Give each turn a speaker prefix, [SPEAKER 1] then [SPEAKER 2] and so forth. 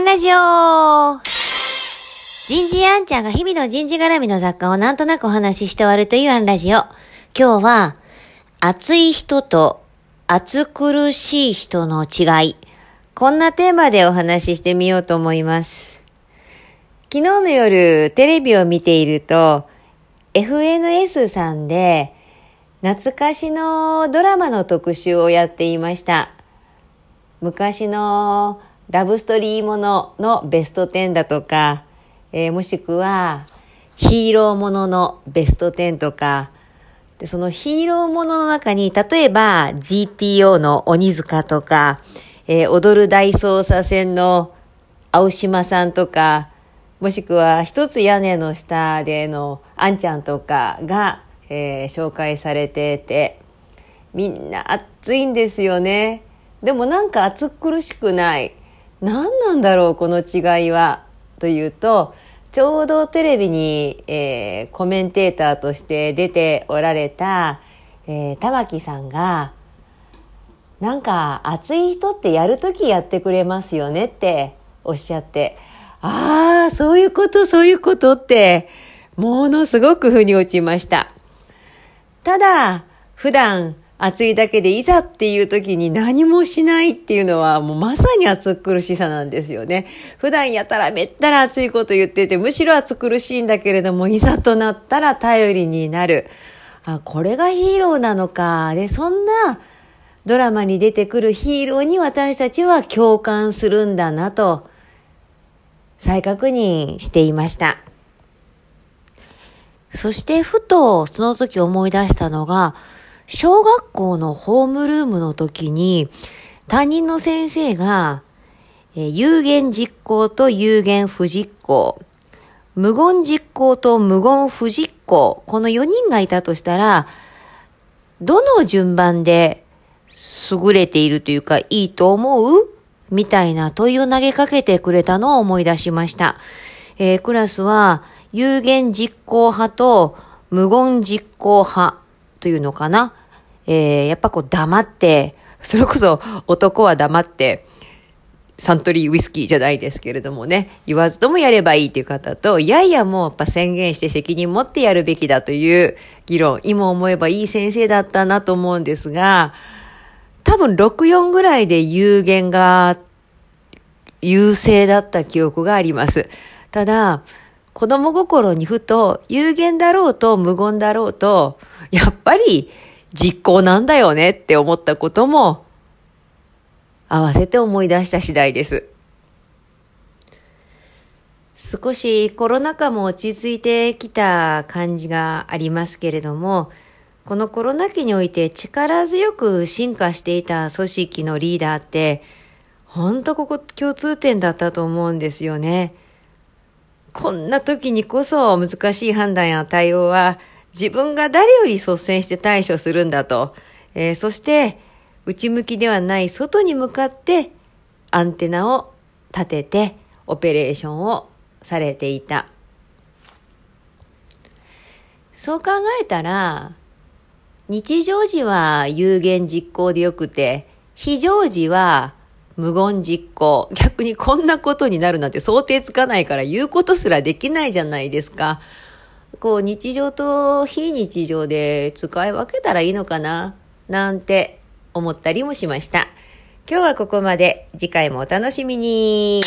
[SPEAKER 1] ンラジオ人事アンちゃんが日々の人事絡みの雑貨をなんとなくお話しして終わるというアンラジオ。今日は、熱い人と熱苦しい人の違い。こんなテーマでお話ししてみようと思います。昨日の夜、テレビを見ていると、FNS さんで、懐かしのドラマの特集をやっていました。昔のラブストーリーもののベスト10だとか、えー、もしくはヒーローもののベスト10とか、でそのヒーローものの中に、例えば GTO の鬼塚とか、えー、踊る大捜査線の青島さんとか、もしくは一つ屋根の下でのあんちゃんとかが、えー、紹介されてて、みんな熱いんですよね。でもなんか暑苦しくない。何なんだろうこの違いは。というとちょうどテレビに、えー、コメンテーターとして出ておられた、えー、玉木さんがなんか熱い人ってやるときやってくれますよねっておっしゃって。ああそういうことそういうことってものすごく腑に落ちました。ただ普段暑いだけでいざっていう時に何もしないっていうのはもうまさに暑苦しさなんですよね。普段やたらめったら暑いこと言っててむしろ暑苦しいんだけれどもいざとなったら頼りになる。あ、これがヒーローなのか。で、そんなドラマに出てくるヒーローに私たちは共感するんだなと再確認していました。そしてふとその時思い出したのが、小学校のホームルームの時に、担任の先生が、え有言実行と有言不実行、無言実行と無言不実行、この4人がいたとしたら、どの順番で優れているというかいいと思う？みたいな問いを投げかけてくれたのを思い出しました。えー、クラスは有言実行派と無言実行派というのかな。えー、やっぱこう黙って、それこそ男は黙って、サントリーウイスキーじゃないですけれどもね、言わずともやればいいという方と、いやいやもうやっぱ宣言して責任持ってやるべきだという議論、今思えばいい先生だったなと思うんですが、多分64ぐらいで有限が優勢だった記憶があります。ただ、子供心にふと有限だろうと無言だろうと、やっぱり実行なんだよねって思ったことも合わせて思い出した次第です。少しコロナ禍も落ち着いてきた感じがありますけれども、このコロナ期において力強く進化していた組織のリーダーって、ほんとここ共通点だったと思うんですよね。こんな時にこそ難しい判断や対応は自分が誰より率先して対処するんだと、えー、そして内向きではない外に向かってアンテナを立ててオペレーションをされていた。そう考えたら、日常時は有言実行でよくて、非常時は無言実行。逆にこんなことになるなんて想定つかないから言うことすらできないじゃないですか。こう日常と非日常で使い分けたらいいのかななんて思ったりもしました。今日はここまで。次回もお楽しみに。